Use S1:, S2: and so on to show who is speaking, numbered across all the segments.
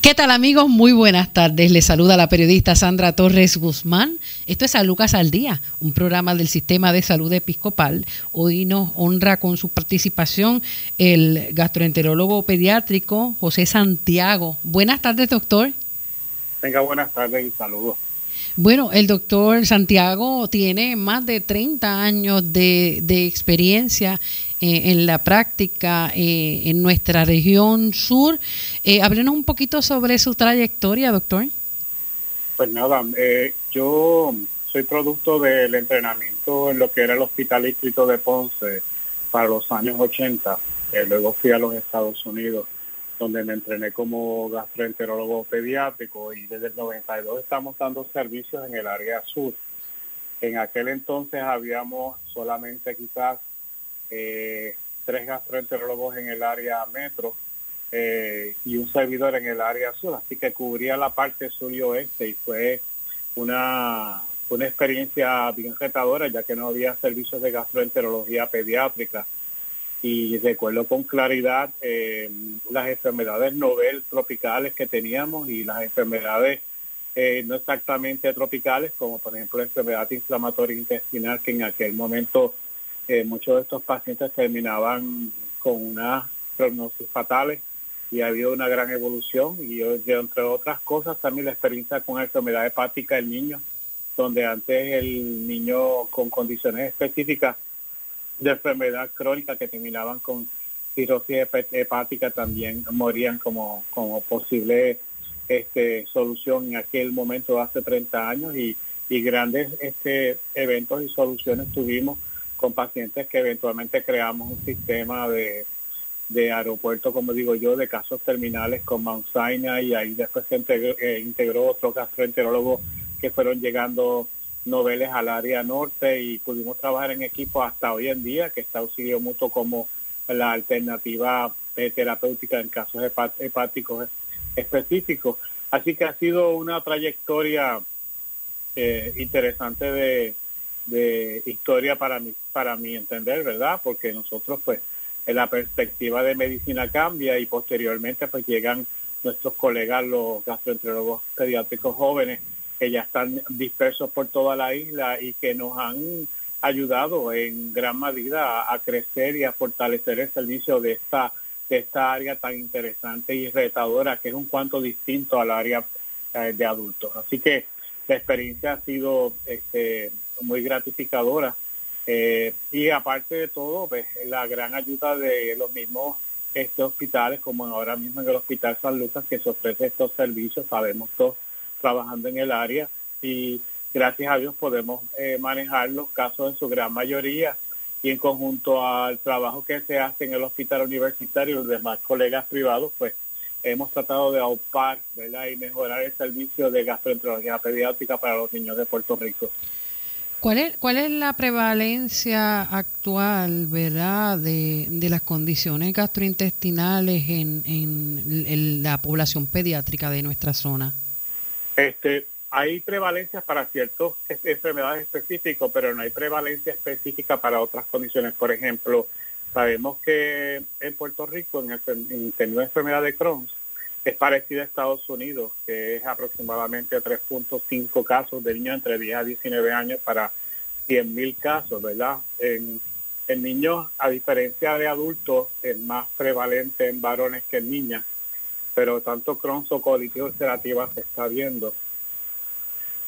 S1: ¿Qué tal amigos? Muy buenas tardes. Les saluda la periodista Sandra Torres Guzmán. Esto es San Lucas al Día, un programa del Sistema de Salud Episcopal. Hoy nos honra con su participación el gastroenterólogo pediátrico José Santiago. Buenas tardes, doctor.
S2: Venga, buenas tardes y saludos.
S1: Bueno, el doctor Santiago tiene más de 30 años de, experiencia eh, en la práctica eh, en nuestra región sur. Eh, háblenos un poquito sobre su trayectoria, doctor.
S2: Pues nada, eh, yo soy producto del entrenamiento en lo que era el Hospital Distrito de Ponce para los años 80. luego fui a los Estados Unidos donde me entrené como gastroenterólogo pediátrico y desde el 92 estamos dando servicios en el área sur. En aquel entonces habíamos solamente quizás eh, tres gastroenterólogos en el área metro eh, y un servidor en el área sur, así que cubría la parte sur y oeste y fue una, una experiencia bien retadora ya que no había servicios de gastroenterología pediátrica. Y recuerdo con claridad eh, las enfermedades novel tropicales que teníamos y las enfermedades eh, no exactamente tropicales, como por ejemplo la enfermedad inflamatoria intestinal, que en aquel momento muchos de estos pacientes terminaban con unas prognosis fatales y ha habido una gran evolución y entre otras cosas también la experiencia con enfermedad hepática del niño, donde antes el niño con condiciones específicas de enfermedad crónica que terminaban con cirrosis hepática también morían como, como posible este, solución en aquel momento hace 30 años y, y grandes este, eventos y soluciones tuvimos con pacientes que eventualmente creamos un sistema de, de aeropuerto, como digo yo, de casos terminales con Mount Sinai y ahí después se integró, eh, integró otros gastroenterólogos que fueron llegando noveles al área norte y pudimos trabajar en equipo hasta hoy en día, que está auxilio mutuo como la alternativa eh, terapéutica en casos hepáticos específicos. Así que ha sido una trayectoria eh, interesante de, de, historia para mi, para mi entender, ¿verdad? Porque nosotros, pues, en la perspectiva de medicina cambia y posteriormente, pues, llegan nuestros colegas, los gastroenterólogos pediátricos jóvenes, que ya están dispersos por toda la isla y que nos han ayudado en gran medida a, crecer y a fortalecer el servicio de esta de esta área tan interesante y retadora que es un cuanto distinto al área eh, de adultos. Así que la experiencia ha sido este, muy gratificadora eh, y aparte de todo, pues, la gran ayuda de los mismos este, hospitales, como ahora mismo en el Hospital San Lucas, que se ofrece estos servicios, sabemos todos trabajando en el área y gracias a Dios podemos eh, manejar los casos en su gran mayoría y en conjunto al trabajo que se hace en el hospital universitario y los demás colegas privados, pues hemos tratado de aupar ¿verdad? y mejorar el servicio de gastroenterología pediátrica para los niños de Puerto Rico.
S1: ¿Cuál es, ¿Cuál es la prevalencia actual, verdad, de, de las condiciones gastrointestinales en, en la población pediátrica de nuestra zona?
S2: Este, hay prevalencia para ciertas enfermedades específicas, pero no hay prevalencia específica para otras condiciones. Por ejemplo, sabemos que en Puerto Rico, en, el, en de enfermedad de Crohn, es parecida a Estados Unidos, que es aproximadamente 3.5 casos de niños entre 10 a 19 años para 100.000 casos, ¿verdad? En, niños, a diferencia de adultos, es más prevalente en varones que en niñas pero tanto Crohn o colitis ulcerativa se está viendo.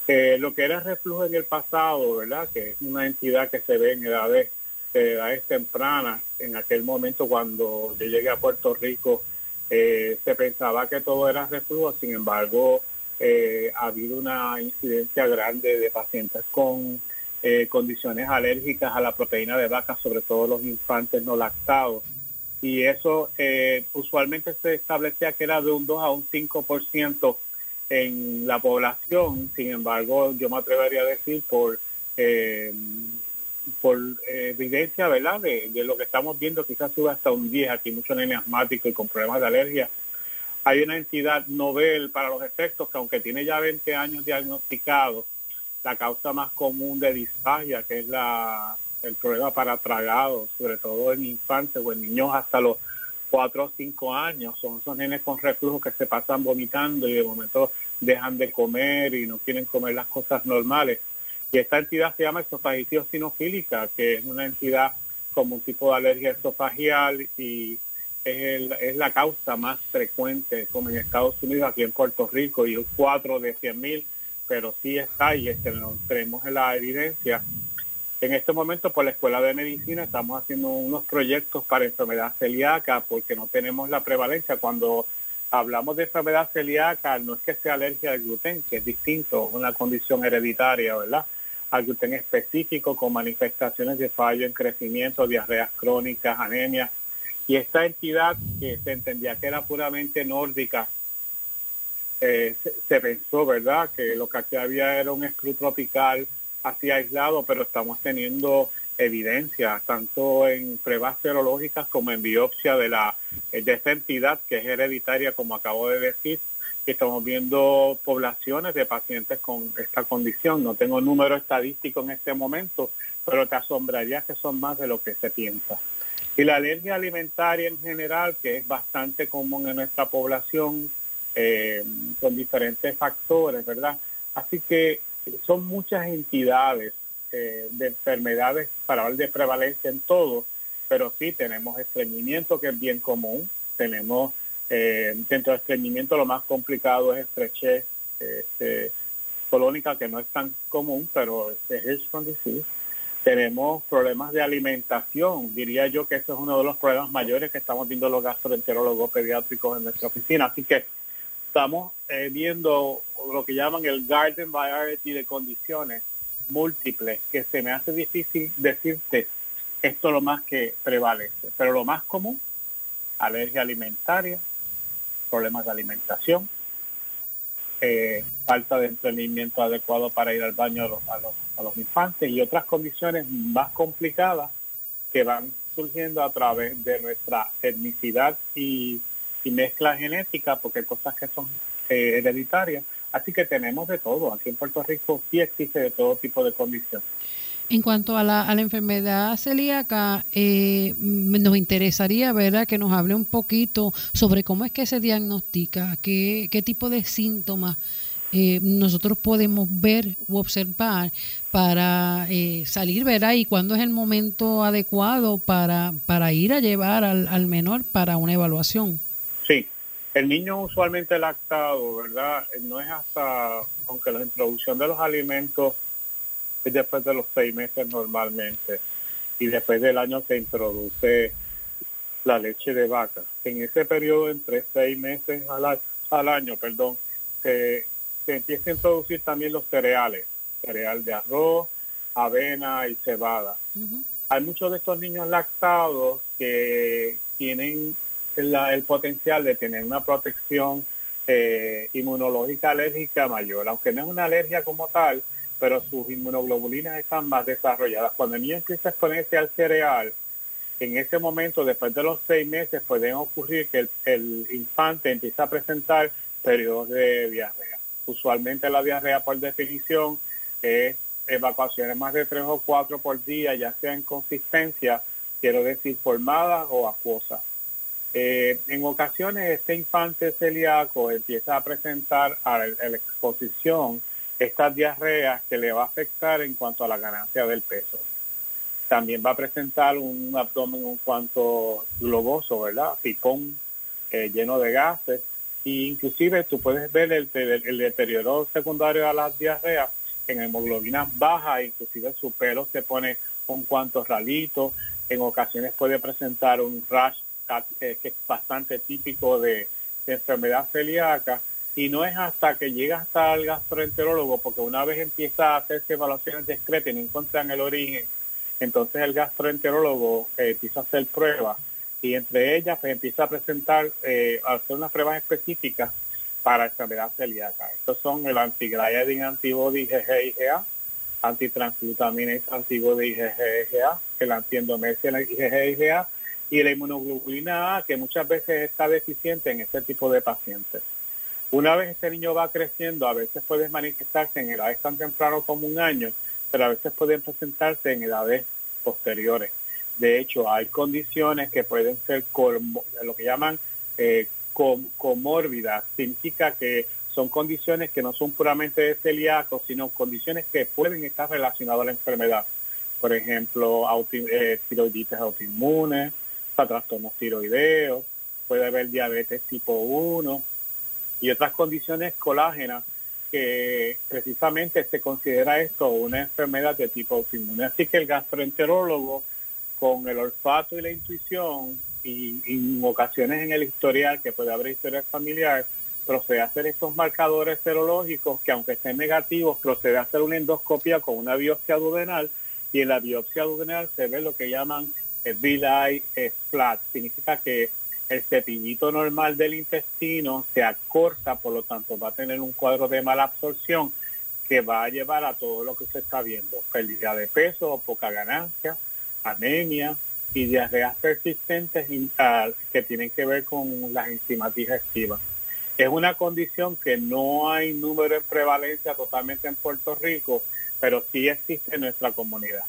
S2: Eh, lo que era reflujo en el pasado, ¿verdad? Que es una entidad que se ve en edades, edades tempranas. En aquel momento cuando yo llegué a Puerto Rico, eh, se pensaba que todo era reflujo, sin embargo, eh, ha habido una incidencia grande de pacientes con condiciones alérgicas a la proteína de vaca, sobre todo los infantes no lactados. Y eso eh, usualmente se establecía que era de un 2 a un 5% en la población, sin embargo yo me atrevería a decir por eh, por eh, evidencia verdad de, lo que estamos viendo quizás sube hasta un 10 aquí muchos nenes asmáticos y con problemas de alergia hay una entidad novel para los efectos que aunque tiene ya 20 años diagnosticado la causa más común de disfagia que es la el problema para tragados, sobre todo en infantes o en niños hasta los cuatro o cinco años. Son esos nenes con reflujo que se pasan vomitando y de momento dejan de comer y no quieren comer las cosas normales. Y esta entidad se llama esofagitis sinofílica, que es una entidad como un tipo de alergia esofagial y es, es la causa más frecuente como en Estados Unidos, aquí en Puerto Rico, y un 4 de 100 mil, pero sí está y es que no tenemos la evidencia. En este momento, por la Escuela de Medicina, estamos haciendo unos proyectos para enfermedad celíaca porque no tenemos la prevalencia. Cuando hablamos de enfermedad celíaca, no es que sea alergia al gluten, que es distinto, una condición hereditaria, ¿verdad? Al gluten específico con manifestaciones de fallo en crecimiento, diarreas crónicas, anemia. Y esta entidad que se entendía que era puramente nórdica, eh, se, pensó, ¿verdad?, que lo que había era un escru tropical así aislado, pero estamos teniendo evidencia, tanto en pruebas serológicas como en biopsia de la de esta entidad que es hereditaria, como acabo de decir, que estamos viendo poblaciones de pacientes con esta condición. No tengo número estadístico en este momento, pero te asombraría que son más de lo que se piensa. Y la alergia alimentaria en general, que es bastante común en nuestra población, eh, con diferentes factores, ¿verdad? Así que son muchas entidades eh, de enfermedades para hablar de prevalencia en todo, pero sí tenemos estreñimiento que es bien común, tenemos eh, dentro del estreñimiento lo más complicado es estrechez este, colónica que no es tan común, pero es Hirschsprung disease. Tenemos problemas de alimentación, diría yo que eso es uno de los problemas mayores que estamos viendo los gastroenterólogos pediátricos en nuestra oficina, así que estamos eh, viendo lo que llaman el garden variety de condiciones múltiples, que se me hace difícil decirte esto es lo más que prevalece, pero lo más común, alergia alimentaria, problemas de alimentación, eh, falta de entrenamiento adecuado para ir al baño a los, a, los, a los infantes y otras condiciones más complicadas que van surgiendo a través de nuestra etnicidad y y mezcla genética, porque hay cosas que son eh, hereditarias. Así que tenemos de todo. Aquí en Puerto Rico sí existe de todo tipo de condiciones.
S1: En cuanto a la, a la enfermedad celíaca, eh, nos interesaría ¿verdad? que nos hable un poquito sobre cómo es que se diagnostica, qué, qué tipo de síntomas eh, nosotros podemos ver u observar para eh, salir, ¿verdad? Y cuándo es el momento adecuado para, para ir a llevar al, al menor para una evaluación.
S2: Sí, el niño usualmente lactado, ¿verdad? No es hasta, aunque la introducción de los alimentos es después de los seis meses normalmente, y después del año se introduce la leche de vaca. En ese periodo, entre seis meses al, año, perdón, se, empieza a introducir también los cereales, cereal de arroz, avena y cebada. Hay muchos de estos niños lactados que tienen el potencial de tener una protección eh, inmunológica alérgica mayor, aunque no es una alergia como tal, pero sus inmunoglobulinas están más desarrolladas. Cuando el niño empieza a exponerse al cereal, en ese momento, después de los seis meses, pueden ocurrir que el, infante empieza a presentar periodos de diarrea. Usualmente la diarrea, por definición, es evacuaciones más de tres o cuatro por día, ya sea en consistencia, quiero decir, formadas o acuosas. Eh, en ocasiones este infante celíaco empieza a presentar a la, exposición estas diarreas que le va a afectar en cuanto a la ganancia del peso. También va a presentar un abdomen un cuanto globoso, ¿verdad? Pipón eh, lleno de gases. E inclusive tú puedes ver el, deterioro secundario a las diarreas en hemoglobina baja, inclusive su pelo se pone un cuanto ralito. En ocasiones puede presentar un rash eh, que es bastante típico de, enfermedad celíaca, y no es hasta que llega hasta el gastroenterólogo, porque una vez empieza a hacerse evaluaciones discretas y no encuentran el origen, entonces el gastroenterólogo eh, empieza a hacer pruebas y entre ellas pues, empieza a presentar, eh, a hacer unas pruebas específicas para enfermedad celíaca. Estos son el antigliadin antibody IgG-IgA, antitransglutaminase antibody IgG-IgA, el antiendomesia IgG-IgA y la inmunoglobulina A, que muchas veces está deficiente en este tipo de pacientes. Una vez este niño va creciendo, a veces puede manifestarse en edades tan temprano como un año, pero a veces pueden presentarse en edades posteriores. De hecho, hay condiciones que pueden ser lo que llaman eh, comórbidas. Significa que son condiciones que no son puramente de celíaco, sino condiciones que pueden estar relacionadas a la enfermedad. Por ejemplo, eh, tiroiditis autoinmune, trastornos tiroideos, puede haber diabetes tipo 1 y otras condiciones colágenas que precisamente se considera esto una enfermedad de tipo autoinmune. Así que el gastroenterólogo, con el olfato y la intuición, y, en ocasiones en el historial, que puede haber historial familiar, procede a hacer estos marcadores serológicos que aunque estén negativos, procede a hacer una endoscopia con una biopsia duodenal y en la biopsia duodenal se ve lo que llaman el villi flat. Significa que el cepillito normal del intestino se acorta, por lo tanto va a tener un cuadro de mala absorción que va a llevar a todo lo que usted está viendo, pérdida de peso, poca ganancia, anemia y diarreas persistentes que tienen que ver con las enzimas digestivas. Es una condición que no hay número en prevalencia totalmente en Puerto Rico, pero sí existe en nuestra comunidad.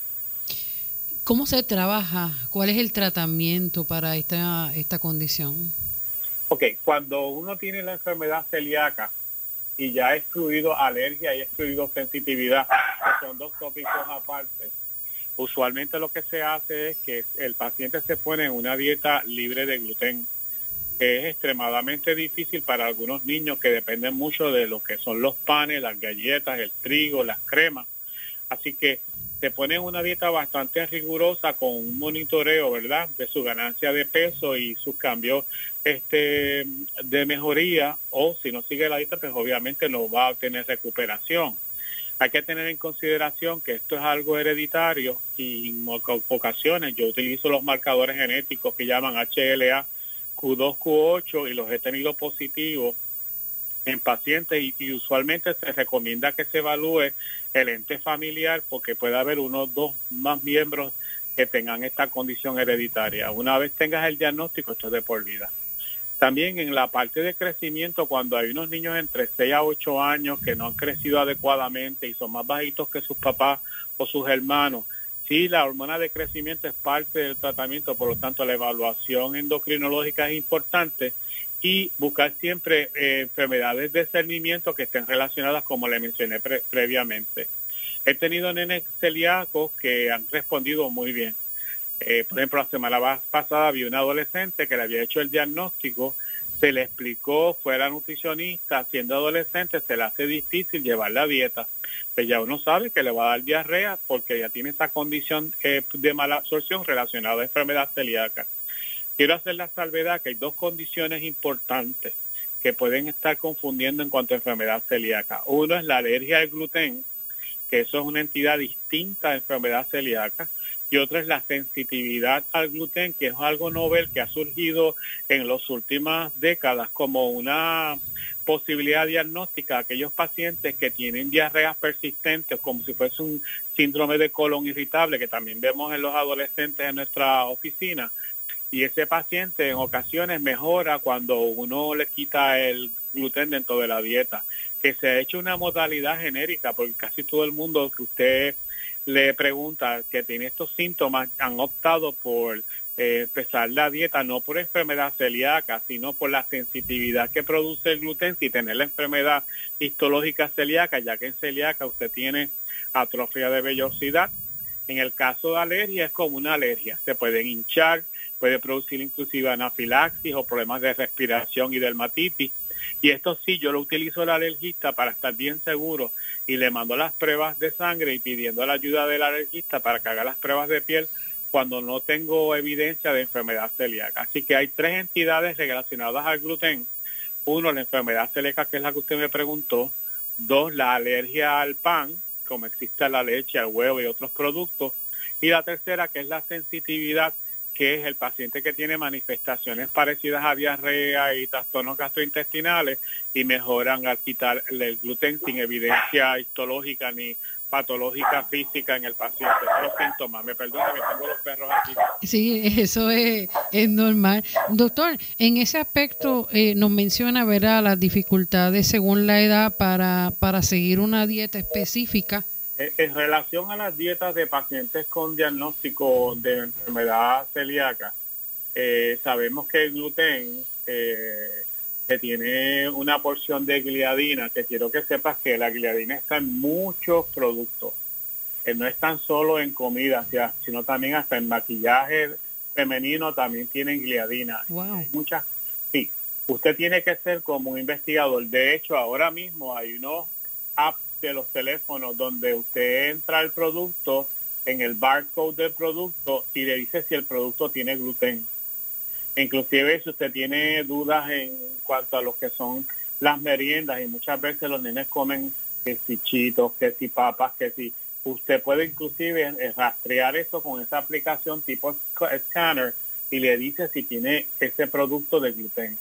S1: ¿Cómo se trabaja? ¿Cuál es el tratamiento para esta, esta condición?
S2: Ok, cuando uno tiene la enfermedad celíaca y ya ha excluido alergia y ha excluido sensitividad, que son dos tópicos aparte, usualmente lo que se hace es que el paciente se pone en una dieta libre de gluten, que es extremadamente difícil para algunos niños que dependen mucho de lo que son los panes, las galletas, el trigo, las cremas. Así que se pone una dieta bastante rigurosa con un monitoreo, ¿verdad?, de su ganancia de peso y sus cambios este, de mejoría, o si no sigue la dieta, pues obviamente no va a tener recuperación. Hay que tener en consideración que esto es algo hereditario y en ocasiones yo utilizo los marcadores genéticos que llaman HLA, Q2, Q8 y los he tenido positivos en pacientes y, usualmente se recomienda que se evalúe el ente familiar porque puede haber uno o dos más miembros que tengan esta condición hereditaria. Una vez tengas el diagnóstico, esto es de por vida. También en la parte de crecimiento, cuando hay unos niños entre 6 a 8 años que no han crecido adecuadamente y son más bajitos que sus papás o sus hermanos, sí, la hormona de crecimiento es parte del tratamiento, por lo tanto la evaluación endocrinológica es importante y buscar siempre eh, enfermedades de cernimiento que estén relacionadas como le mencioné previamente. He tenido nenes celíacos que han respondido muy bien. Eh, por ejemplo, la semana pasada vi un adolescente que le había hecho el diagnóstico, se le explicó, fue la nutricionista, siendo adolescente se le hace difícil llevar la dieta. Pues ya uno sabe que le va a dar diarrea porque ya tiene esa condición eh, de mala absorción relacionada a enfermedad celíaca. Quiero hacer la salvedad que hay dos condiciones importantes que pueden estar confundiendo en cuanto a enfermedad celíaca. Uno es la alergia al gluten, que eso es una entidad distinta a enfermedad celíaca, y otra es la sensitividad al gluten, que es algo novel que ha surgido en las últimas décadas como una posibilidad diagnóstica a aquellos pacientes que tienen diarreas persistentes, como si fuese un síndrome de colon irritable, que también vemos en los adolescentes en nuestra oficina, y ese paciente en ocasiones mejora cuando uno le quita el gluten dentro de la dieta, que se ha hecho una modalidad genérica, porque casi todo el mundo que usted le pregunta que tiene estos síntomas han optado por eh, empezar la dieta no por enfermedad celíaca, sino por la sensitividad que produce el gluten si tener la enfermedad histológica celíaca, ya que en celíaca usted tiene atrofia de vellosidad. En el caso de alergia es como una alergia, se pueden hinchar, puede producir inclusive anafilaxis o problemas de respiración y dermatitis. Y esto sí, yo lo utilizo el alergista para estar bien seguro y le mando las pruebas de sangre y pidiendo la ayuda del alergista para que haga las pruebas de piel cuando no tengo evidencia de enfermedad celíaca. Así que hay tres entidades relacionadas al gluten. Uno, la enfermedad celíaca, que es la que usted me preguntó. Dos, la alergia al pan, como existe la leche, al huevo y otros productos. Y la tercera, que es la sensitividad que es el paciente que tiene manifestaciones parecidas a diarrea y trastornos gastrointestinales y mejoran al quitar el gluten sin evidencia histológica ni patológica física en el paciente. Los síntomas, me perdona que tengo los perros aquí.
S1: Sí, eso es, es normal. Doctor, en ese aspecto eh, nos menciona ¿verdad? las dificultades según la edad para, para seguir una dieta específica
S2: Eh, en relación a las dietas de pacientes con diagnóstico de enfermedad celíaca, eh, sabemos que el gluten eh, que tiene una porción de gliadina, que quiero que sepas que la gliadina está en muchos productos. no es tan solo en comida, sino también hasta en maquillaje femenino también tienen gliadina. muchas, sí, usted tiene que ser como un investigador. De hecho, ahora mismo hay unos apps de los teléfonos donde usted entra al producto en el barcode del producto y le dice si el producto tiene gluten. Inclusive si usted tiene dudas en cuanto a lo que son las meriendas y muchas veces los nenes comen que si chitos, que si papas, que si usted puede inclusive rastrear eso con esa aplicación tipo scanner y le dice si tiene ese producto de gluten.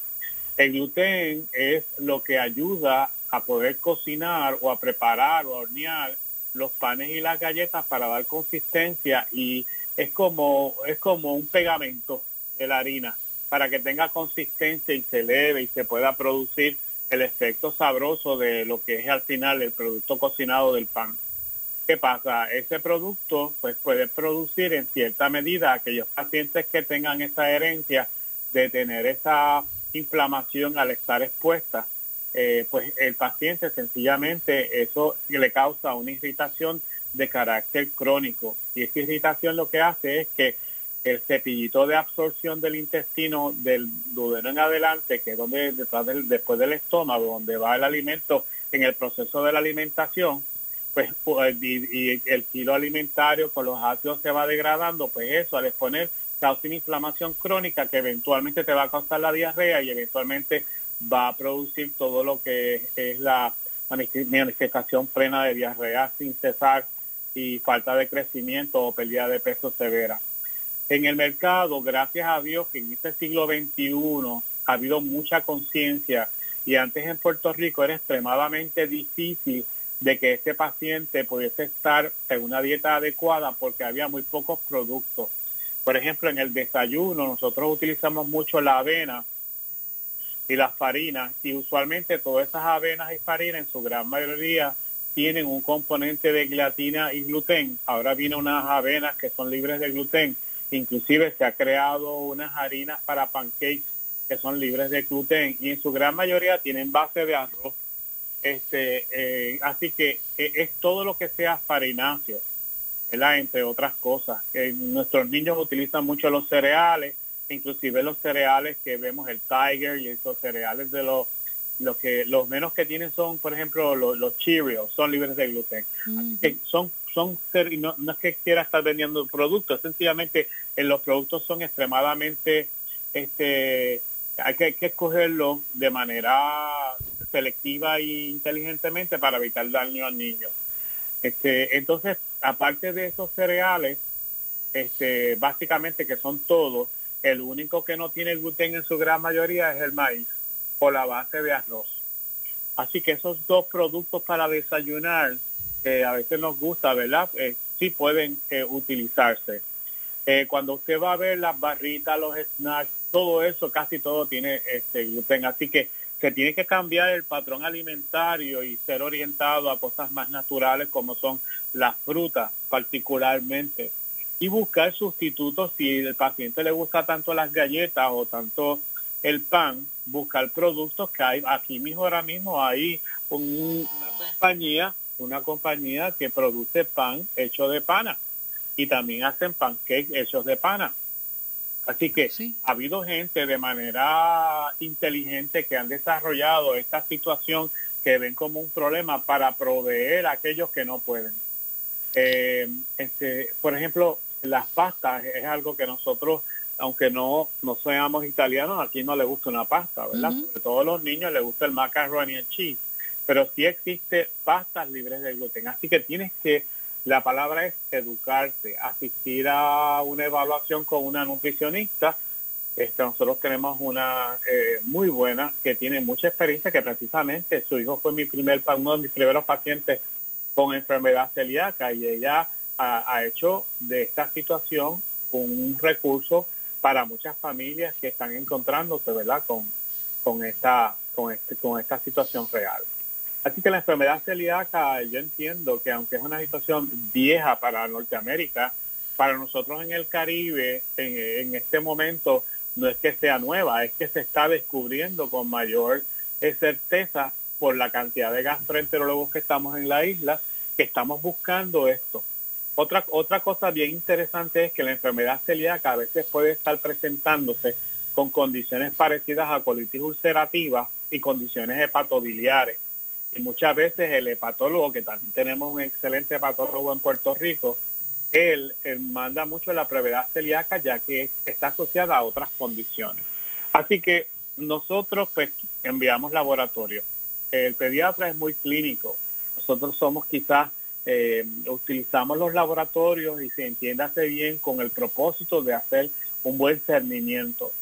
S2: El gluten es lo que ayuda a poder cocinar o a preparar o a hornear los panes y las galletas para dar consistencia y es como es como un pegamento de la harina para que tenga consistencia y se eleve y se pueda producir el efecto sabroso de lo que es al final el producto cocinado del pan. ¿Qué pasa? Ese producto pues puede producir en cierta medida aquellos pacientes que tengan esa herencia de tener esa inflamación al estar expuesta eh, pues el paciente sencillamente eso le causa una irritación de carácter crónico y esa irritación lo que hace es que el cepillito de absorción del intestino del duodeno en adelante, que es donde detrás del, después del estómago, donde va el alimento en el proceso de la alimentación, pues y, el kilo alimentario con los ácidos se va degradando, pues eso al exponer causa una inflamación crónica que eventualmente te va a causar la diarrea y eventualmente va a producir todo lo que es la manifestación plena de diarrea sin cesar y falta de crecimiento o pérdida de peso severa. En el mercado, gracias a Dios que en este siglo XXI ha habido mucha conciencia y antes en Puerto Rico era extremadamente difícil de que este paciente pudiese estar en una dieta adecuada porque había muy pocos productos. Por ejemplo, en el desayuno nosotros utilizamos mucho la avena y las farinas y usualmente todas esas avenas y farinas en su gran mayoría tienen un componente de gliatina y gluten. Ahora vienen unas avenas que son libres de gluten. Inclusive se ha creado unas harinas para pancakes que son libres de gluten y en su gran mayoría tienen base de arroz. Este, eh, así que eh, es todo lo que sea farináceo, ¿verdad? entre otras cosas. nuestros niños utilizan mucho los cereales inclusive los cereales que vemos, el Tiger y esos cereales de los lo que los menos que tienen son, por ejemplo, los, los Cheerios, son libres de gluten. que son son no, no es que quiera estar vendiendo productos, sencillamente en los productos son extremadamente este hay que, hay escogerlos de manera selectiva e inteligentemente para evitar daño al niño. Este, entonces, aparte de esos cereales, este, básicamente que son todos, el único que no tiene gluten en su gran mayoría es el maíz o la base de arroz. Así que esos dos productos para desayunar, que a veces nos gusta, ¿verdad? Eh, sí pueden eh, utilizarse. Eh, cuando usted va a ver las barritas, los snacks, todo eso, casi todo tiene este gluten. Así que se tiene que cambiar el patrón alimentario y ser orientado a cosas más naturales como son las frutas particularmente y buscar sustitutos si el paciente le gusta tanto las galletas o tanto el pan, buscar productos que hay aquí mismo ahora mismo hay una compañía, una compañía que produce pan hecho de pana y también hacen pancakes hechos de pana. Así que ha habido gente de manera inteligente que han desarrollado esta situación que ven como un problema para proveer a aquellos que no pueden. Eh, este, por ejemplo, las pastas es algo que nosotros, aunque no, no seamos italianos, aquí no le gusta una pasta, ¿verdad? Sobre todo a los niños les gusta el macaroni y cheese, pero sí existe pastas libres de gluten. Así que tienes que, la palabra es educarte, asistir a una evaluación con una nutricionista. Este, nosotros tenemos una eh, muy buena que tiene mucha experiencia, que precisamente su hijo fue mi primer, uno de mis primeros pacientes con enfermedad celíaca y ella ha, hecho de esta situación un recurso para muchas familias que están encontrándose, ¿verdad? Con, con esta con este con esta situación real. Así que la enfermedad celíaca, yo entiendo que aunque es una situación vieja para Norteamérica, para nosotros en el Caribe, en, este momento, no es que sea nueva, es que se está descubriendo con mayor eh, certeza por la cantidad de gastroenterólogos que estamos en la isla, que estamos buscando esto. Otra, otra cosa bien interesante es que la enfermedad celíaca a veces puede estar presentándose con condiciones parecidas a colitis ulcerativa y condiciones hepatobiliares. Y muchas veces el hepatólogo, que también tenemos un excelente hepatólogo en Puerto Rico, él, manda mucho la brevedad celíaca ya que está asociada a otras condiciones. Así que nosotros pues enviamos laboratorio. El pediatra es muy clínico. Nosotros somos quizás, eh, utilizamos los laboratorios y se entiéndase bien con el propósito de hacer un buen cernimiento.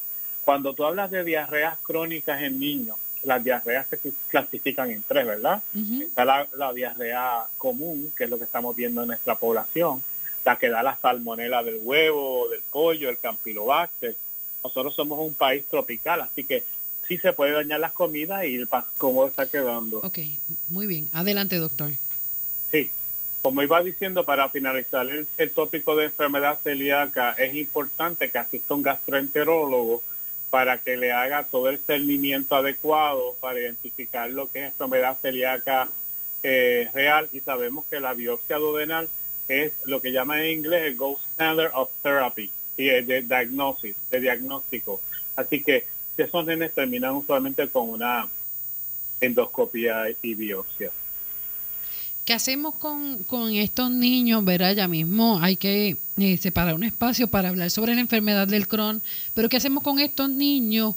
S2: Cuando tú hablas de diarreas crónicas en niños, las diarreas se clasifican en tres, ¿verdad? Está la, diarrea común, que es lo que estamos viendo en nuestra población, la que da la salmonela del huevo, del pollo, el campylobacter. Nosotros somos un país tropical, así que sí se puede dañar las comidas y el cómo está quedando.
S1: Ok, muy bien. Adelante, doctor.
S2: Sí, como iba diciendo, para finalizar el, el tópico de enfermedad celíaca, es importante que asista un gastroenterólogo para que le haga todo el cernimiento adecuado para identificar lo que es enfermedad celíaca eh, real y sabemos que la biopsia duodenal es lo que llama en inglés el gold standard of therapy y de diagnosis, de diagnóstico. Así que esos nenes terminan usualmente con una endoscopia y biopsia.
S1: ¿Qué hacemos con, con estos niños? Verá, ya mismo hay que eh, separar un espacio para hablar sobre la enfermedad del Crohn, pero ¿qué hacemos con estos niños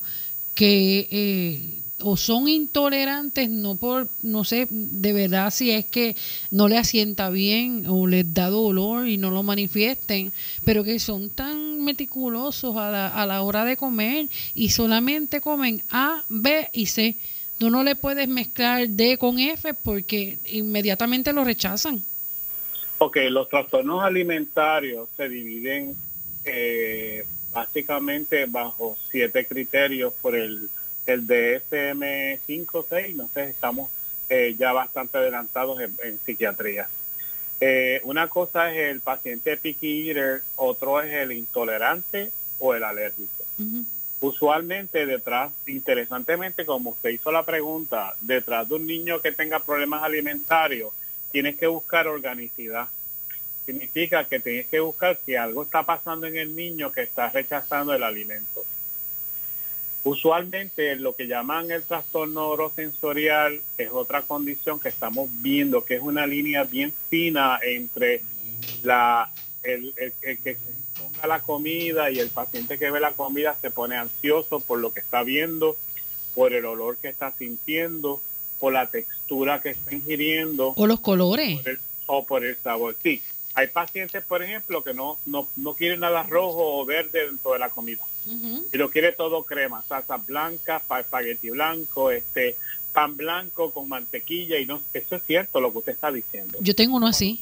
S1: que eh, o son intolerantes, no por, no sé, de verdad si es que no le asienta bien o les da dolor y no lo manifiesten, pero que son tan meticulosos a la, a la hora de comer y solamente comen A, B y C Tú no le puedes mezclar D con F porque inmediatamente lo rechazan.
S2: Ok, los trastornos alimentarios se dividen eh, básicamente bajo siete criterios por el, el DSM-5, 6, no sé, estamos eh, ya bastante adelantados en, psiquiatría. Eh, una cosa es el paciente picky eater, otro es el intolerante o el alérgico. Usualmente detrás, interesantemente, como usted hizo la pregunta, detrás de un niño que tenga problemas alimentarios, tienes que buscar organicidad. Significa que tienes que buscar que algo está pasando en el niño que está rechazando el alimento. Usualmente lo que llaman el trastorno orosensorial es otra condición que estamos viendo, que es una línea bien fina entre la, el, el, que la comida y el paciente que ve la comida se pone ansioso por lo que está viendo, por el olor que está sintiendo, por la textura que está ingiriendo.
S1: O los colores.
S2: o por el sabor. Sí, hay pacientes, por ejemplo, que no, no, no quieren nada rojo o verde dentro de la comida. Y lo quiere todo crema, salsa blanca, espagueti blanco, este pan blanco con mantequilla y no eso es cierto lo que usted está diciendo.
S1: Yo tengo uno así.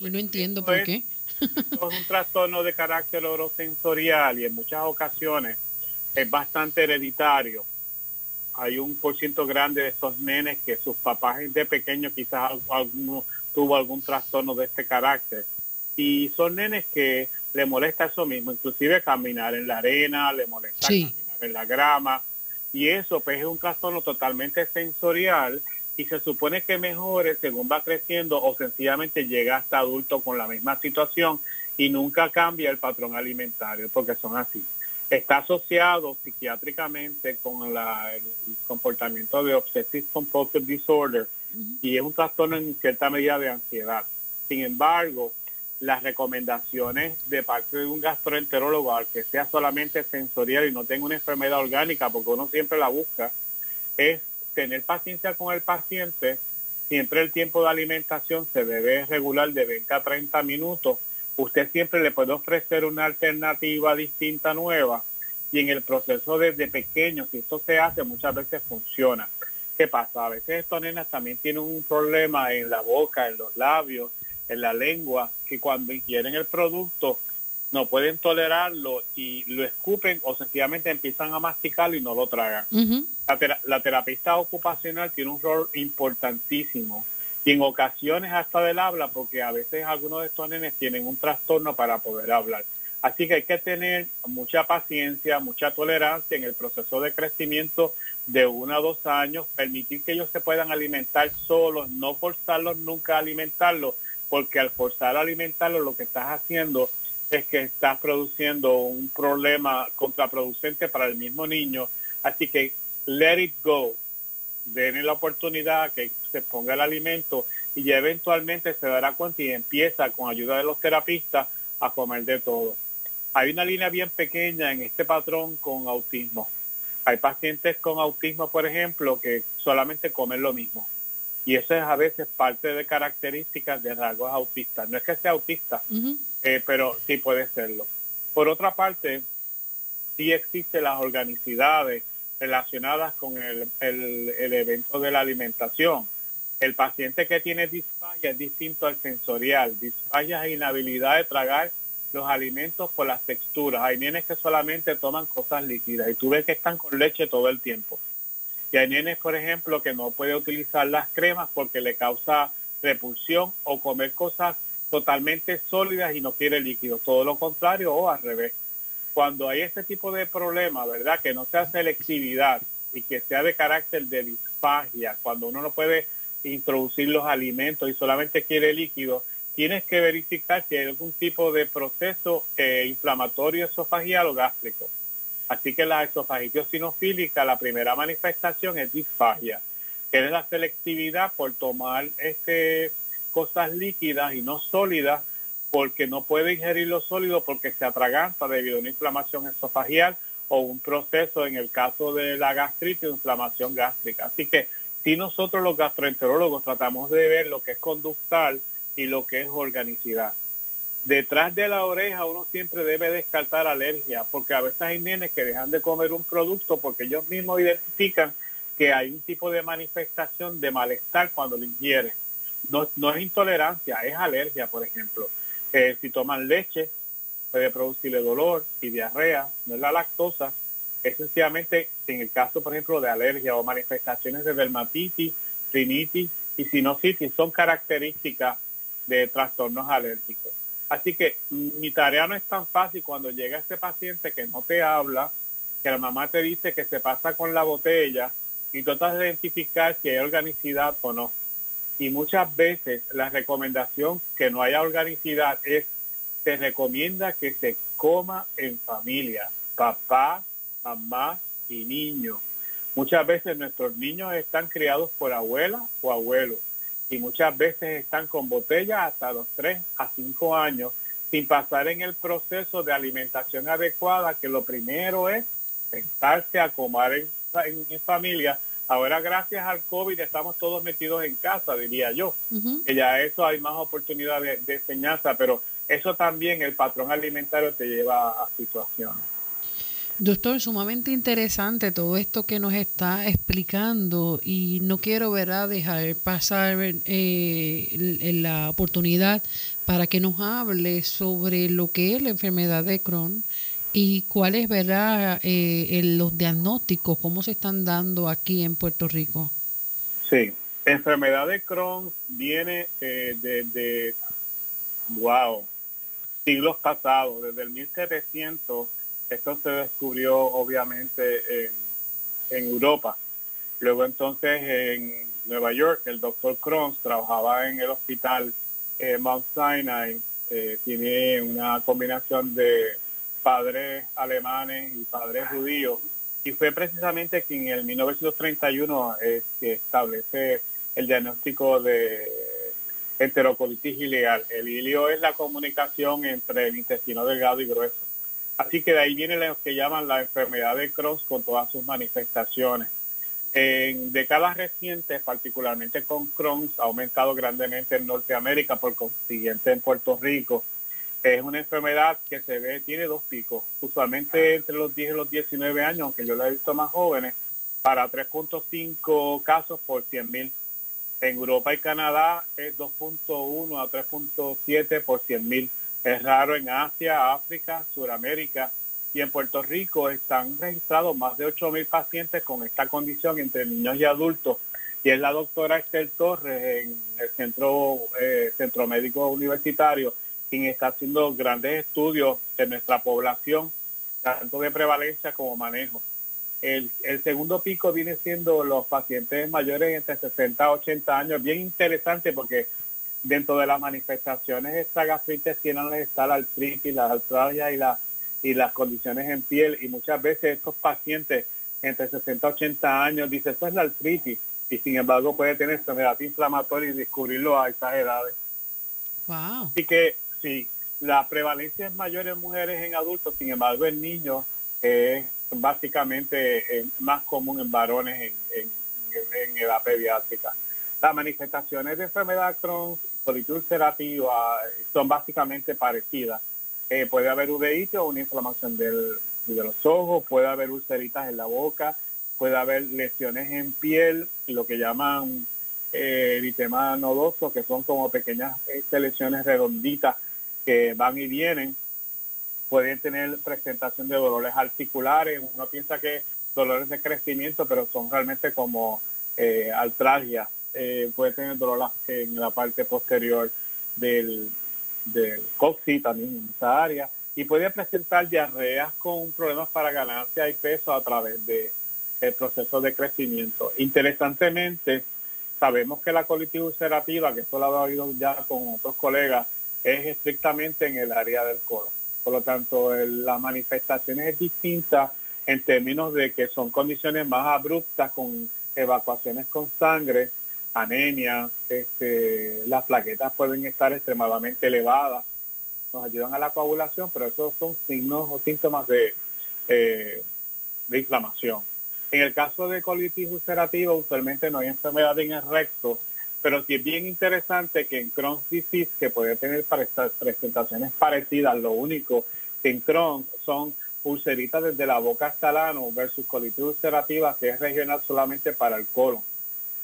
S1: y no entiendo por qué
S2: es un trastorno de carácter orosensorial y en muchas ocasiones es bastante hereditario. Hay un por ciento grande de esos nenes que sus papás de pequeños quizás alguno tuvo algún trastorno de este carácter. Y son nenes que le molesta eso mismo, inclusive caminar en la arena, le molesta caminar en la grama. Y eso pues es un trastorno totalmente sensorial y se supone que mejore según va creciendo o sencillamente llega hasta adulto con la misma situación y nunca cambia el patrón alimentario porque son así. Está asociado psiquiátricamente con la, el comportamiento de obsessive compulsive disorder y es un trastorno en cierta medida de ansiedad. Sin embargo, las recomendaciones de parte de un gastroenterólogo al que sea solamente sensorial y no tenga una enfermedad orgánica, porque uno siempre la busca, es tener paciencia con el paciente, siempre el tiempo de alimentación se debe regular de 20 a 30 minutos. Usted siempre le puede ofrecer una alternativa distinta, nueva, y en el proceso desde pequeño, si esto se hace, muchas veces funciona. ¿Qué pasa? A veces estos nenas también tienen un problema en la boca, en los labios, en la lengua, que cuando ingieren el producto no pueden tolerarlo y lo escupen o sencillamente empiezan a masticarlo y no lo tragan. la, la, terapista ocupacional tiene un rol importantísimo y en ocasiones hasta del habla porque a veces algunos de estos nenes tienen un trastorno para poder hablar. Así que hay que tener mucha paciencia, mucha tolerancia en el proceso de crecimiento de uno a dos años, permitir que ellos se puedan alimentar solos, no forzarlos nunca a alimentarlos, porque al forzar a alimentarlos lo que estás haciendo es que estás produciendo un problema contraproducente para el mismo niño. Así que let it go, denle la oportunidad que se ponga el alimento y ya eventualmente se dará cuenta y empieza con ayuda de los terapistas a comer de todo. Hay una línea bien pequeña en este patrón con autismo. Hay pacientes con autismo, por ejemplo, que solamente comen lo mismo. Y eso es a veces parte de características de rasgos autistas. No es que sea autista, eh, pero sí puede serlo. Por otra parte, sí existen las organicidades relacionadas con el, el, evento de la alimentación. El paciente que tiene disfagia es distinto al sensorial. Disfagia es inhabilidad de tragar los alimentos por las texturas. Hay nenes que solamente toman cosas líquidas y tú ves que están con leche todo el tiempo. Y hay nenes, por ejemplo, que no puede utilizar las cremas porque le causa repulsión o comer cosas totalmente sólidas y no quiere líquido. Todo lo contrario o al revés. Cuando hay este tipo de problema, ¿verdad? Que no sea selectividad y que sea de carácter de disfagia, cuando uno no puede introducir los alimentos y solamente quiere líquido, tienes que verificar si hay algún tipo de proceso eh, inflamatorio esofagial o gástrico. Así que la esofagitis sinofílica, la primera manifestación es disfagia, que la selectividad por tomar este cosas líquidas y no sólidas porque no puede ingerir lo sólido porque se atraganta debido a una inflamación esofagial o un proceso en el caso de la gastritis, inflamación gástrica. Así que si nosotros los gastroenterólogos tratamos de ver lo que es conductal y lo que es organicidad. Detrás de la oreja uno siempre debe descartar alergia, porque a veces hay nenes que dejan de comer un producto porque ellos mismos identifican que hay un tipo de manifestación de malestar cuando lo ingieren no, no es intolerancia, es alergia, por ejemplo. Eh, si toman leche, puede producirle dolor y diarrea, no es la lactosa, es sencillamente en el caso, por ejemplo, de alergia o manifestaciones de dermatitis, rinitis y sinusitis, son características de trastornos alérgicos. Así que mi tarea no es tan fácil cuando llega este paciente que no te habla, que la mamá te dice que se pasa con la botella y tú tratas de identificar si hay organicidad o no y muchas veces la recomendación que no haya organicidad es, se recomienda que se coma en familia, papá, mamá y niño. Muchas veces nuestros niños están criados por abuela o abuelo y muchas veces están con botella hasta los 3 a 5 años sin pasar en el proceso de alimentación adecuada, que lo primero es sentarse a comer en familia Ahora, gracias al COVID, estamos todos metidos en casa, diría yo. Que ya eso hay más oportunidad de, enseñanza, pero eso también, el patrón alimentario te lleva a situaciones.
S1: Doctor, sumamente interesante todo esto que nos está explicando y no quiero ¿verdad? dejar pasar eh, la oportunidad para que nos hable sobre lo que es la enfermedad de Crohn ¿Y cuáles, verdad, eh, los diagnósticos, cómo se están dando aquí en Puerto Rico?
S2: Sí, enfermedad de Crohn viene eh, desde, wow, siglos pasados, desde el 1700. Esto se descubrió obviamente en, Europa. Luego entonces en Nueva York, el doctor Crohn trabajaba en el hospital eh, Mount Sinai. Eh, tiene una combinación de padres alemanes y padres judíos. Y fue precisamente quien en el 1931 es que establece el diagnóstico de enterocolitis ileal. El ilio es la comunicación entre el intestino delgado y grueso. Así que de ahí viene lo que llaman la enfermedad de Crohn con todas sus manifestaciones. En décadas recientes, particularmente con Crohn, ha aumentado grandemente en Norteamérica, por consiguiente en Puerto Rico es una enfermedad que se ve, tiene dos picos, usualmente entre los 10 y los 19 años, aunque yo la he visto más jóvenes, para 3.5 casos por 100 mil. En Europa y Canadá es 2.1 a 3.7 por 100 mil. Es raro en Asia, África, Sudamérica y en Puerto Rico están registrados más de 8.000 pacientes con esta condición entre niños y adultos. Y es la doctora Estel Torres en el Centro, eh, Centro Médico Universitario quien está haciendo grandes estudios de nuestra población, tanto de prevalencia como manejo. El, el, segundo pico viene siendo los pacientes mayores entre 60 a 80 años, bien interesante porque dentro de las manifestaciones esta gastrointestinales está la artritis, la artralgia y, la, y las condiciones en piel y muchas veces estos pacientes entre 60 a 80 años dicen eso es la artritis y sin embargo puede tener enfermedad inflamatoria y descubrirlo a esas edades. Wow. Así que sí, la prevalencia es mayor en mujeres en adultos, sin embargo en niños es básicamente eh, más común en varones en, en edad pediátrica. Las manifestaciones de enfermedad Crohn colitis ulcerativa son básicamente parecidas. Eh, puede haber uveitis o una inflamación del, de los ojos, puede haber ulceritas en la boca, puede haber lesiones en piel, lo que llaman eh, eritema nodoso, que son como pequeñas este, lesiones redonditas que van y vienen. Pueden tener presentación de dolores articulares. Uno piensa que dolores de crecimiento, pero son realmente como eh, eh, puede tener dolor en la parte posterior del, del también en esa área, y puede presentar diarreas con problemas para ganancia y peso a través de el proceso de crecimiento. Interesantemente, sabemos que la colitis ulcerativa, que esto lo he oído ya con otros colegas, es estrictamente en el área del colon. Por lo tanto, las manifestaciones es distinta en términos de que son condiciones más abruptas con evacuaciones con sangre anemia, este, las plaquetas pueden estar extremadamente elevadas, nos ayudan a la coagulación, pero esos son signos o síntomas de, eh, de inflamación. En el caso de colitis ulcerativa, usualmente no hay enfermedad en el recto, pero sí es bien interesante que en Crohn's disease, que puede tener presentaciones parecidas, lo único que en Crohn's son ulceritas desde la boca hasta el ano versus colitis ulcerativa, que es regional solamente para el colon.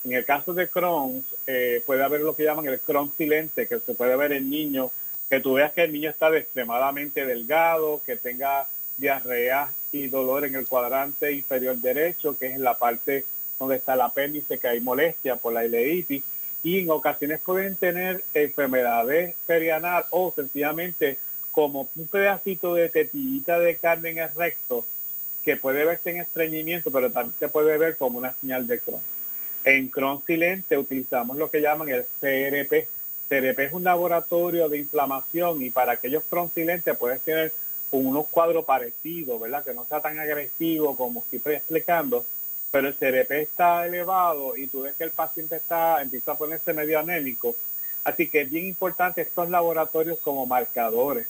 S2: En el caso de Crohn, eh, puede haber lo que llaman el Crohn silente, que se puede ver en niños, que tú veas que el niño está extremadamente delgado, que tenga diarrea y dolor en el cuadrante inferior derecho, que es la parte donde está el apéndice, que hay molestia por la ileitis, y en ocasiones pueden tener enfermedades perianal o sencillamente como un pedacito de tetillita de carne en el recto, que puede verse en estreñimiento, pero también se puede ver como una señal de Crohn. En Crohn Silente utilizamos lo que llaman el CRP. CRP es un laboratorio de inflamación y para aquellos Crohn Silentes puedes tener unos cuadros parecidos, ¿verdad? Que no sea tan agresivo como estoy explicando, pero el CRP está elevado y tú ves que el paciente está, empieza a ponerse medio anémico. Así que es bien importante estos laboratorios como marcadores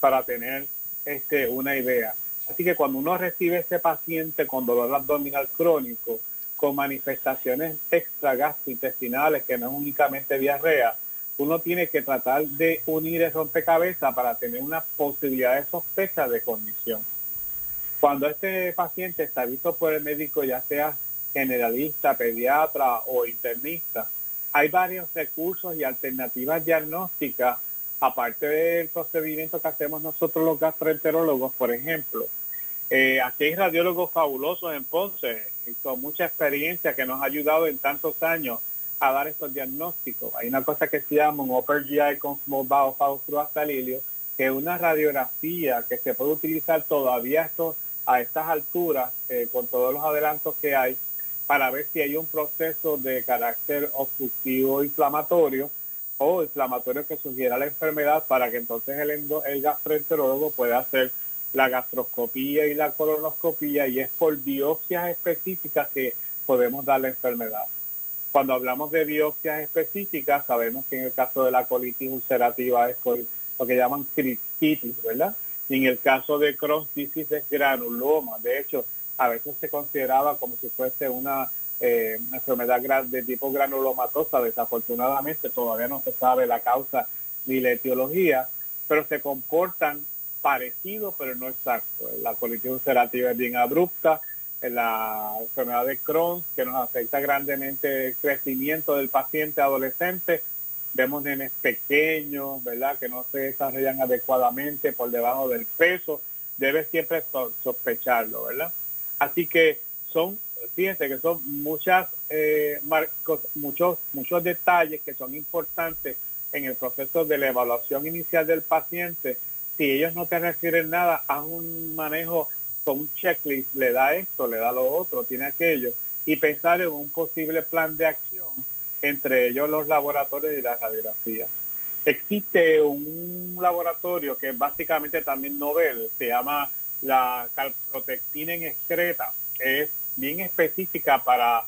S2: para tener este, una idea. Así que cuando uno recibe este paciente con dolor abdominal crónico, con manifestaciones extragastrointestinales, que no es únicamente diarrea, uno tiene que tratar de unir el rompecabezas para tener una posibilidad de sospecha de condición. Cuando este paciente está visto por el médico, ya sea generalista, pediatra o internista, hay varios recursos y alternativas diagnósticas, aparte del procedimiento que hacemos nosotros los gastroenterólogos, por ejemplo. Eh, aquí hay radiólogos fabulosos en Ponce, con mucha experiencia que nos ha ayudado en tantos años a dar estos diagnósticos. Hay una cosa que se llama un Upper GI con Small Bowel que es una radiografía que se puede utilizar todavía a estas alturas, eh, con todos los adelantos que hay, para ver si hay un proceso de carácter obstructivo inflamatorio o inflamatorio que sugiera la enfermedad para que entonces el, el gastroenterólogo pueda hacer la gastroscopía y la colonoscopía y es por biopsias específicas que podemos dar la enfermedad. Cuando hablamos de biopsias específicas, sabemos que en el caso de la colitis ulcerativa es lo que llaman cristitis, ¿verdad? Y en el caso de Crohn's disease es granuloma. De hecho, a veces se consideraba como si fuese una, eh, enfermedad de tipo granulomatosa. Desafortunadamente todavía no se sabe la causa ni la etiología, pero se comportan parecido, pero no exacto. La colitis ulcerativa es bien abrupta, la enfermedad de Crohn, que nos afecta grandemente el crecimiento del paciente adolescente, vemos nenes pequeños, ¿verdad? Que no se desarrollan adecuadamente por debajo del peso, debes siempre sospecharlo, ¿verdad? Así que son, fíjense que son muchas, eh, muchos, muchos detalles que son importantes en el proceso de la evaluación inicial del paciente. Si ellos no te refieren nada, haz un manejo con un checklist, le da esto, le da lo otro, tiene aquello, y pensar en un posible plan de acción entre ellos los laboratorios y la radiografía. Existe un laboratorio que básicamente también novel, se llama la calprotectina en excreta, que es bien específica para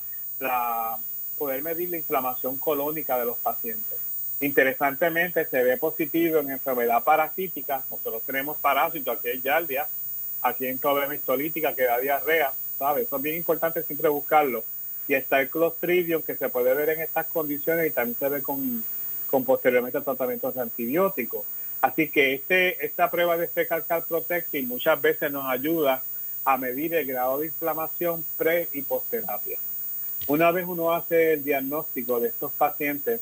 S2: poder medir la inflamación colónica de los pacientes. Interesantemente, se ve positivo en enfermedad parasítica. Nosotros tenemos parásitos, aquí hay yardia, aquí hay problema histolítica que da diarrea, ¿sabes? Eso es bien importante siempre buscarlo y está el Clostridium que se puede ver en estas condiciones y también se ve con, con posteriormente tratamientos antibióticos. Así que este, esta prueba de Fecal Protecting muchas veces nos ayuda a medir el grado de inflamación pre y posterapia. Una vez uno hace el diagnóstico de estos pacientes,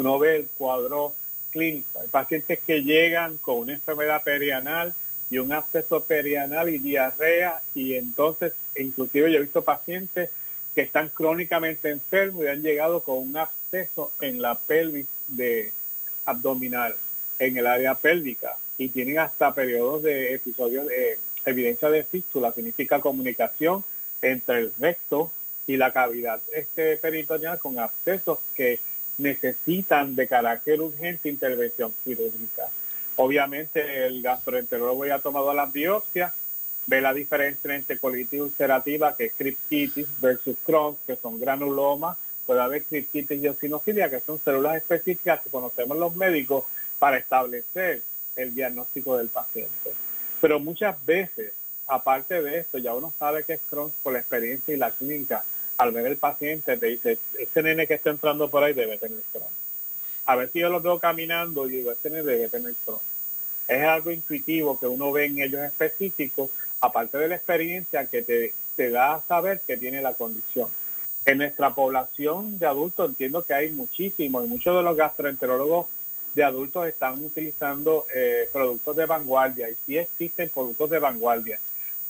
S2: uno ve el cuadro clínico. Hay pacientes que llegan con una enfermedad perianal y un absceso perianal y diarrea y entonces inclusive yo he visto pacientes que están crónicamente enfermos y han llegado con un absceso en la pelvis de abdominal, en el área pélvica, y tienen hasta periodos de episodios de evidencia de fístula, significa comunicación entre el recto y la cavidad este peritoneal con abscesos que necesitan de carácter urgente intervención quirúrgica. Obviamente el gastroenterólogo ya ha tomado las biopsias ve la diferencia entre colitis ulcerativa, que es criptitis, versus Crohn, que son granulomas, puede haber criptitis y eosinofilia, que son células específicas que conocemos los médicos para establecer el diagnóstico del paciente. Pero muchas veces, aparte de esto, ya uno sabe que es Crohn por la experiencia y la clínica. Al ver el paciente te dice, ese nene que está entrando por ahí debe tener Crohn. A ver si yo lo veo caminando y digo, ese nene debe tener Crohn. Es algo intuitivo que uno ve en ellos específicos aparte de la experiencia que te, da a saber que tiene la condición. En nuestra población de adultos entiendo que hay muchísimos y muchos de los gastroenterólogos de adultos están utilizando eh, productos de vanguardia y sí existen productos de vanguardia.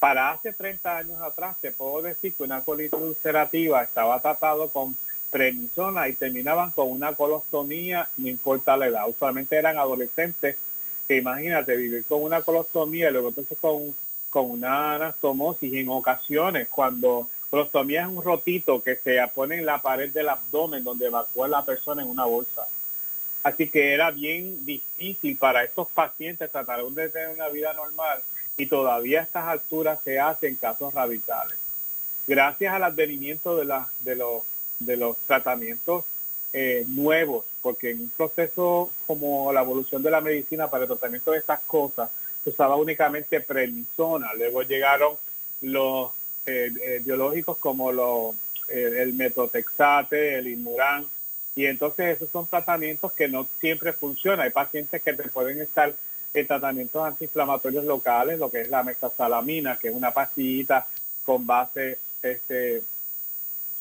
S2: Para hace 30 años atrás te puedo decir que una colitis ulcerativa estaba tratado con prednisona y terminaban con una colostomía, no importa la edad. Usualmente eran adolescentes que imagínate vivir con una colostomía y luego entonces con con una anastomosis en ocasiones cuando colostomía es un rotito que se pone en la pared del abdomen donde evacúa la persona en una bolsa. Así que era bien difícil para estos pacientes tratar de tener una vida normal y todavía a estas alturas se hacen casos radicales. Gracias al advenimiento de, la, de, los, de los tratamientos eh, nuevos, porque en un proceso como la evolución de la medicina para el tratamiento de estas cosas, se usaba únicamente prednisona. Luego llegaron los eh, eh, biológicos como los, eh, el metotrexate, el inmuran, y entonces esos son tratamientos que no siempre funcionan. Hay pacientes que te pueden estar en tratamientos antiinflamatorios locales, lo que es la metasalamina, que es una pastillita con base este,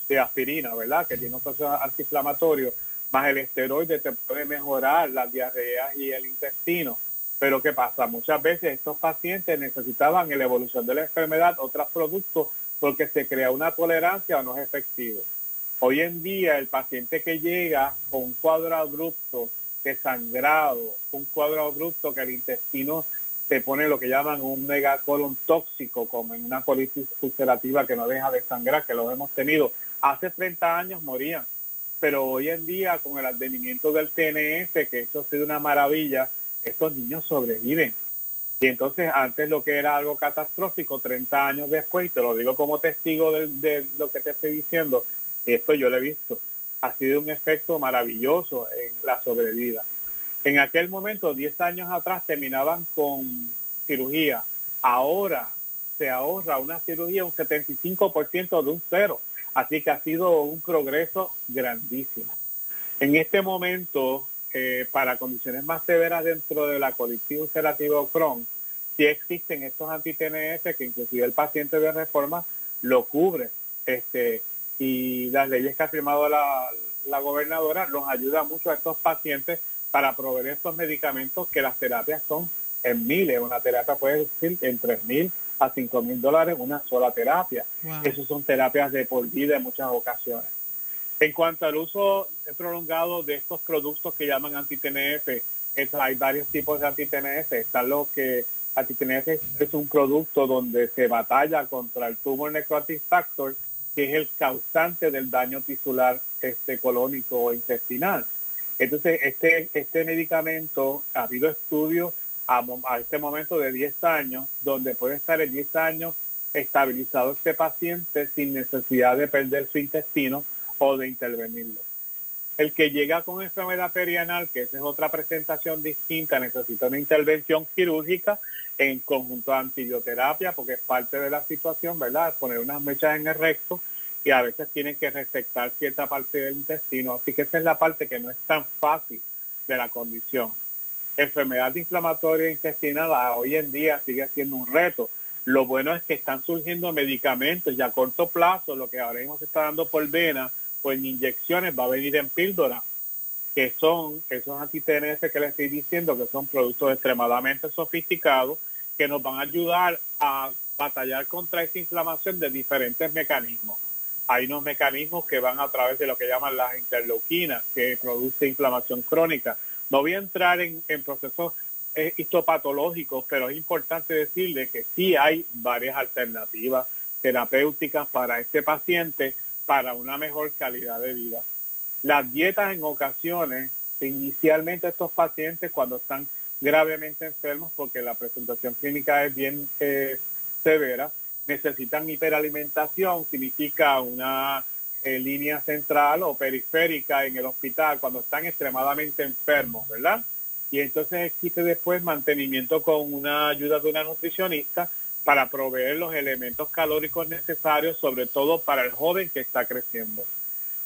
S2: de aspirina, ¿verdad? Que tiene un proceso antiinflamatorio, más el esteroide te puede mejorar las diarreas y el intestino. Pero ¿qué pasa? Muchas veces estos pacientes necesitaban en la evolución de la enfermedad otros productos porque se crea una tolerancia o no es efectivo. Hoy en día el paciente que llega con un cuadro abrupto de sangrado, un cuadro abrupto que el intestino se pone lo que llaman un megacolon tóxico, como en una colitis ulcerativa que no deja de sangrar, que lo hemos tenido. Hace 30 años morían, pero hoy en día con el advenimiento del TNF, que eso ha sido una maravilla, estos niños sobreviven. Y entonces antes lo que era algo catastrófico, 30 años después, y te lo digo como testigo de, lo que te estoy diciendo, esto yo lo he visto, ha sido un efecto maravilloso en la sobrevida. En aquel momento, 10 años atrás, terminaban con cirugía. Ahora se ahorra una cirugía un 75% de un cero. Así que ha sido un progreso grandísimo. En este momento, eh, para condiciones más severas dentro de la colitis ulcerativa o Crohn, si existen estos anti-TNF que inclusive el paciente de reforma lo cubre. Este, y las leyes que ha firmado la, la gobernadora, nos ayuda mucho a estos pacientes para proveer estos medicamentos que las terapias son en miles. Una terapia puede ser en tres mil a cinco mil dólares una sola terapia. Esas son terapias de por vida en muchas ocasiones. En cuanto al uso prolongado de estos productos que llaman anti-TNF, hay varios tipos de anti-TNF. Están los que anti-TNF es un producto donde se batalla contra el tumor necrotic factor, que es el causante del daño tisular este, colónico o intestinal. Entonces, este, este medicamento, ha habido estudios a, este momento de 10 años, donde puede estar en 10 años estabilizado este paciente sin necesidad de perder su intestino o de intervenirlo. El que llega con enfermedad perianal, que esa es otra presentación distinta, necesita una intervención quirúrgica en conjunto a antibioterapia, porque es parte de la situación, ¿verdad? Poner unas mechas en el recto y a veces tienen que resectar cierta parte del intestino. Así que esa es la parte que no es tan fácil de la condición. Enfermedad inflamatoria intestinal hoy en día sigue siendo un reto. Lo bueno es que están surgiendo medicamentos y a corto plazo, lo que ahora mismo se está dando por vena, pues en inyecciones va a venir en píldora, que son esos anti-TNF que les estoy diciendo, que son productos extremadamente sofisticados, que nos van a ayudar a batallar contra esa inflamación de diferentes mecanismos. Hay unos mecanismos que van a través de lo que llaman las interleuquinas, que produce inflamación crónica. No voy a entrar en, procesos eh, histopatológicos, pero es importante decirle que sí hay varias alternativas terapéuticas para este paciente para una mejor calidad de vida. Las dietas en ocasiones, inicialmente estos pacientes cuando están gravemente enfermos, porque la presentación clínica es bien eh, severa, necesitan hiperalimentación, significa una eh, línea central o periférica en el hospital cuando están extremadamente enfermos, ¿verdad? Y entonces existe después mantenimiento con una ayuda de una nutricionista para proveer los elementos calóricos necesarios, sobre todo para el joven que está creciendo.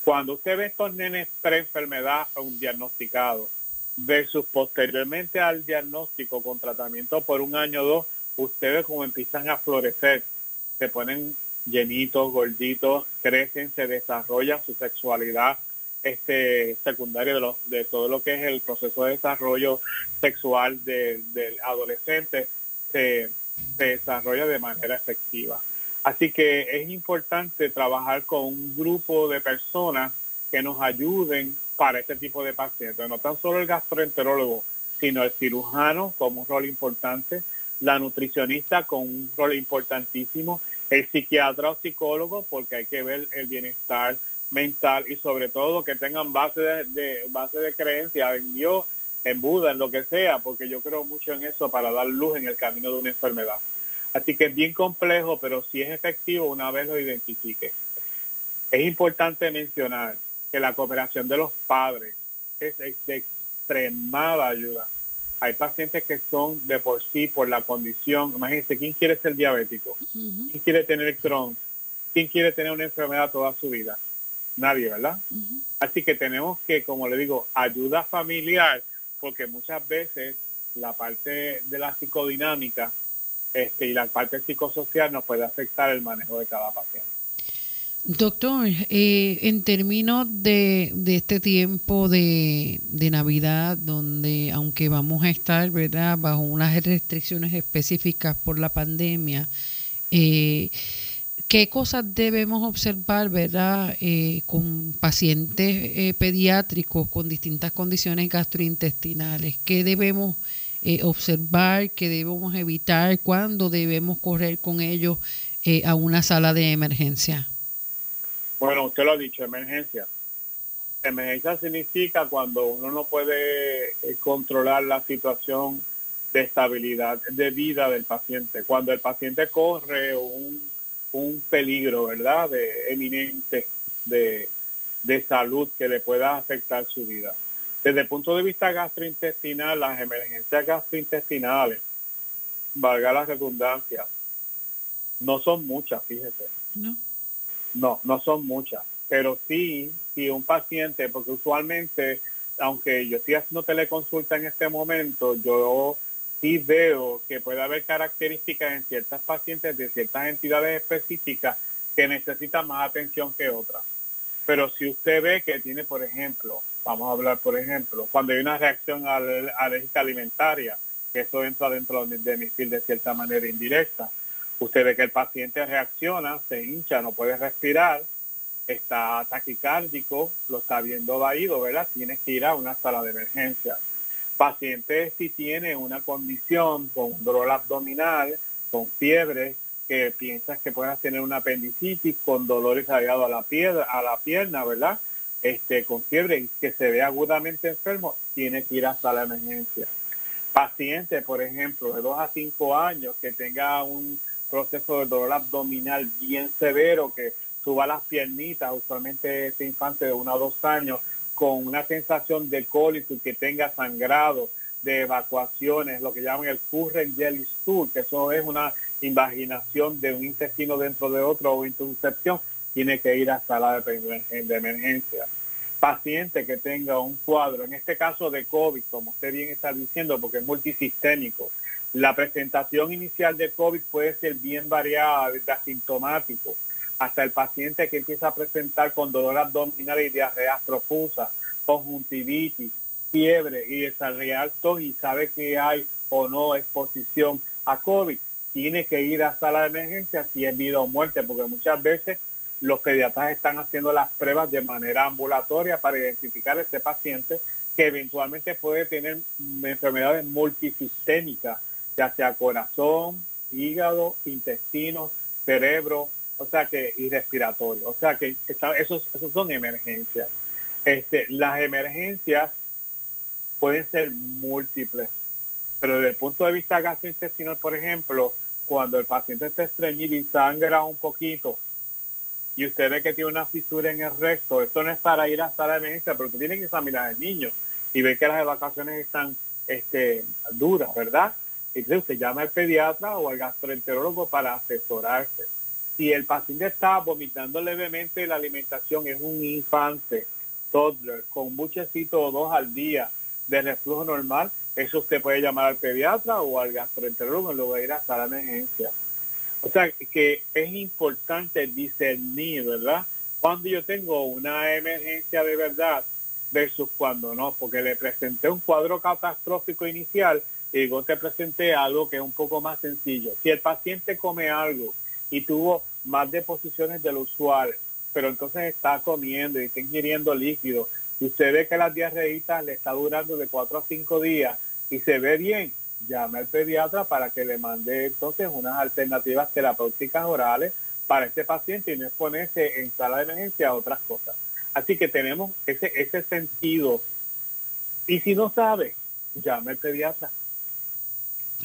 S2: Cuando usted ve estos nenes pre-enfermedad un diagnosticado versus posteriormente al diagnóstico con tratamiento por un año o dos, ustedes ve cómo empiezan a florecer, se ponen llenitos, gorditos, crecen, se desarrolla su sexualidad este secundaria de, los, de todo lo que es el proceso de desarrollo sexual del adolescente se se desarrolla de manera efectiva. Así que es importante trabajar con un grupo de personas que nos ayuden para este tipo de pacientes. No tan solo el gastroenterólogo, sino el cirujano como un rol importante, la nutricionista con un rol importantísimo, el psiquiatra o psicólogo, porque hay que ver el bienestar mental y sobre todo que tengan base de, base de creencia en Dios en Buda, en lo que sea, porque yo creo mucho en eso para dar luz en el camino de una enfermedad. Así que es bien complejo, pero si es efectivo una vez lo identifique. Es importante mencionar que la cooperación de los padres es de extremada ayuda. Hay pacientes que son de por sí, por la condición, imagínense, ¿quién quiere ser diabético? ¿Quién quiere tener Crohn? ¿Quién quiere tener una enfermedad toda su vida? Nadie, ¿verdad? Así que tenemos que, como le digo, ayuda familiar porque muchas veces la parte de la psicodinámica este, y la parte psicosocial nos puede afectar el manejo de cada paciente.
S1: Doctor, eh, en términos de, de este tiempo de, Navidad, donde aunque vamos a estar ¿verdad? bajo unas restricciones específicas por la pandemia, eh, ¿Qué cosas debemos observar, verdad, eh, con pacientes eh, pediátricos con distintas condiciones gastrointestinales? ¿Qué debemos eh, observar? ¿Qué debemos evitar? ¿Cuándo debemos correr con ellos a una sala de emergencia?
S2: Bueno, usted lo ha dicho, emergencia. Emergencia significa cuando uno no puede controlar la situación de estabilidad de vida del paciente. Cuando el paciente corre un un peligro, ¿verdad?, de eminente de, salud que le pueda afectar su vida. Desde el punto de vista gastrointestinal, las emergencias gastrointestinales, valga la redundancia, no son muchas, fíjese. No. No, no son muchas. Pero sí, si un paciente, porque usualmente, aunque yo estoy haciendo teleconsulta en este momento, yo sí veo que puede haber características en ciertas pacientes de ciertas entidades específicas que necesitan más atención que otras. Pero si usted ve que tiene, por ejemplo, vamos a hablar, por ejemplo, cuando hay una reacción alérgica alimentaria, que eso entra dentro de mi de cierta manera indirecta, usted ve que el paciente reacciona, se hincha, no puede respirar, está taquicárdico, lo está viendo vaído, ¿verdad? Tiene que ir a una sala de emergencia. Paciente si tiene una condición con dolor abdominal, con fiebre, que piensas que puedas tener una apendicitis con dolor irradiado a la piedra, a la pierna, ¿verdad? Este, con fiebre y que se ve agudamente enfermo, tiene que ir a sala de emergencia. Paciente, por ejemplo, de 2 a 5 años que tenga un proceso de dolor abdominal bien severo, que suba las piernitas, usualmente ese infante de 1 a 2 años, con una sensación de cólico y que tenga sangrado, de evacuaciones, lo que llaman el current jelly stool, que eso es una invaginación de un intestino dentro de otro o intercepción, tiene que ir a sala de, emergencia. Paciente que tenga un cuadro, en este caso de COVID, como usted bien está diciendo, porque es multisistémico, la presentación inicial de COVID puede ser bien variada, desde asintomático. Hasta el paciente que empieza a presentar con dolor abdominal y diarrea profusa, conjuntivitis, fiebre y desarrollar tos y sabe que hay o no exposición a COVID, tiene que ir a sala de emergencia si es vida o muerte, porque muchas veces los pediatras están haciendo las pruebas de manera ambulatoria para identificar a este paciente que eventualmente puede tener enfermedades multisistémicas, ya sea corazón, hígado, intestino, cerebro, o sea que y respiratorio, o sea que esos, esos son emergencias. Este, las emergencias pueden ser múltiples. Pero desde el punto de vista gastrointestinal, por ejemplo, cuando el paciente está estreñido y sangra un poquito y usted ve que tiene una fisura en el recto, esto no es para ir hasta la emergencia, pero usted tiene que examinar al niño y ve que las evacuaciones están este, duras, ¿verdad? Entonces usted llama al pediatra o al gastroenterólogo para asesorarse. Si el paciente está vomitando levemente la alimentación, es un infante, toddler, con muchecito o dos al día, de reflujo normal, eso usted puede llamar al pediatra o al gastroenterólogo y luego ir hasta la emergencia. O sea que es importante discernir, ¿verdad? Cuando yo tengo una emergencia de verdad versus cuando no, porque le presenté un cuadro catastrófico inicial y luego te presenté algo que es un poco más sencillo. Si el paciente come algo y tuvo más deposiciones del usual, pero entonces está comiendo y está ingiriendo líquido si usted ve que las diarreitas le está durando de cuatro a cinco días y se ve bien, llame al pediatra para que le mande entonces unas alternativas terapéuticas orales para este paciente y no exponerse en sala de emergencia a otras cosas. Así que tenemos ese, ese sentido. Y si no sabe, llame al pediatra.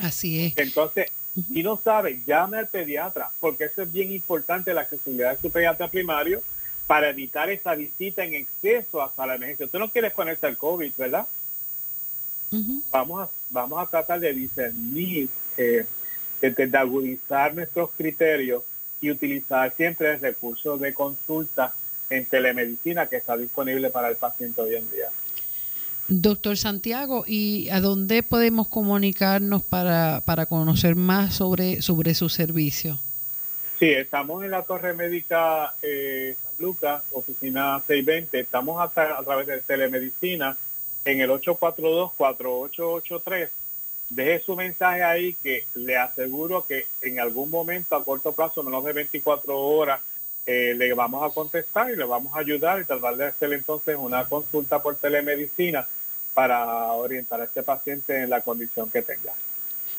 S1: Así es.
S2: Entonces, si no sabe, llame al pediatra, porque eso es bien importante, la accesibilidad de su pediatra primario, para evitar esa visita en exceso hasta la emergencia. Usted no quiere ponerse al COVID, ¿verdad? vamos, a, vamos a tratar de discernir, eh, de, agudizar nuestros criterios y utilizar siempre el recurso de consulta en telemedicina que está disponible para el paciente hoy en día.
S1: Doctor Santiago, ¿y a dónde podemos comunicarnos para, para conocer más sobre, sobre su servicio?
S2: Sí, estamos en la Torre Médica eh, San Lucas, oficina 620. Estamos a, a través de telemedicina en el 842-4883. Deje su mensaje ahí que le aseguro que en algún momento a corto plazo, menos de 24 horas, eh, le vamos a contestar y le vamos a ayudar y tratar de hacer entonces una consulta por telemedicina para orientar a este paciente en la condición que tenga.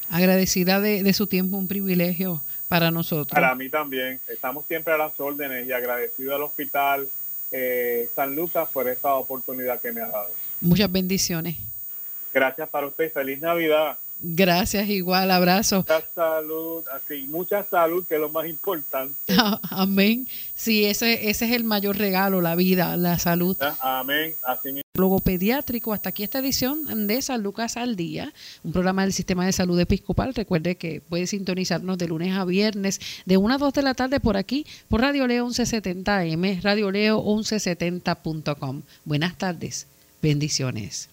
S1: Agradecida de, de su tiempo, un privilegio para nosotros.
S2: Para mí también. Estamos siempre a las órdenes y agradecido al Hospital eh, San Lucas por esta oportunidad que me ha dado.
S1: Muchas bendiciones.
S2: Gracias para usted. Feliz Navidad.
S1: Gracias, igual, abrazo.
S2: Mucha salud, así, mucha salud, que es lo más importante.
S1: Amén. Sí, ese, ese es el mayor regalo, la vida, la salud.
S2: Amén. Así mismo.
S1: Luego pediátrico, hasta aquí esta edición de San Lucas al Día, un programa del Sistema de Salud Episcopal. Recuerde que puede sintonizarnos de lunes a viernes, de 1 a 2 de la tarde por aquí, por Radio Leo 1170M, Radio Leo 1170.com. Buenas tardes, bendiciones.